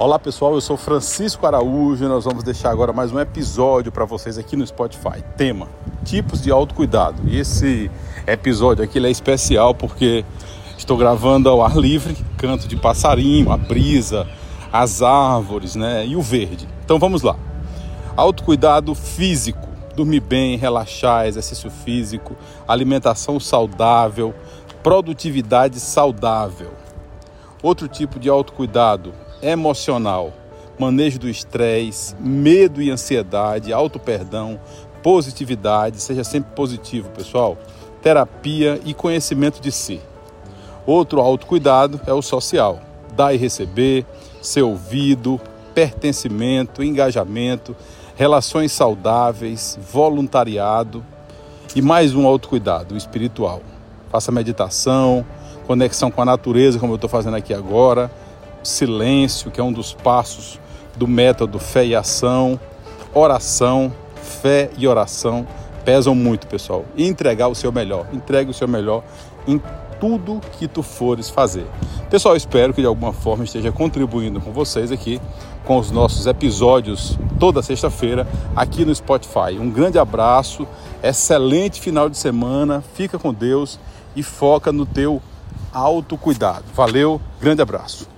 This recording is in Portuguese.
Olá pessoal, eu sou Francisco Araújo e nós vamos deixar agora mais um episódio para vocês aqui no Spotify. Tema: tipos de autocuidado. E esse episódio aqui é especial porque estou gravando ao ar livre, canto de passarinho, a brisa, as árvores, né, e o verde. Então vamos lá. Autocuidado físico, dormir bem, relaxar, exercício físico, alimentação saudável, produtividade saudável. Outro tipo de autocuidado emocional, manejo do estresse, medo e ansiedade, auto-perdão, positividade, seja sempre positivo, pessoal. Terapia e conhecimento de si. Outro autocuidado é o social, dar e receber, ser ouvido, pertencimento, engajamento, relações saudáveis, voluntariado e mais um autocuidado, o espiritual. Faça meditação, conexão com a natureza, como eu estou fazendo aqui agora, silêncio, que é um dos passos do método fé e ação, oração, fé e oração pesam muito, pessoal. E entregar o seu melhor. Entregue o seu melhor em tudo que tu fores fazer. Pessoal, espero que de alguma forma esteja contribuindo com vocês aqui com os nossos episódios toda sexta-feira aqui no Spotify. Um grande abraço, excelente final de semana, fica com Deus e foca no teu autocuidado. Valeu, grande abraço.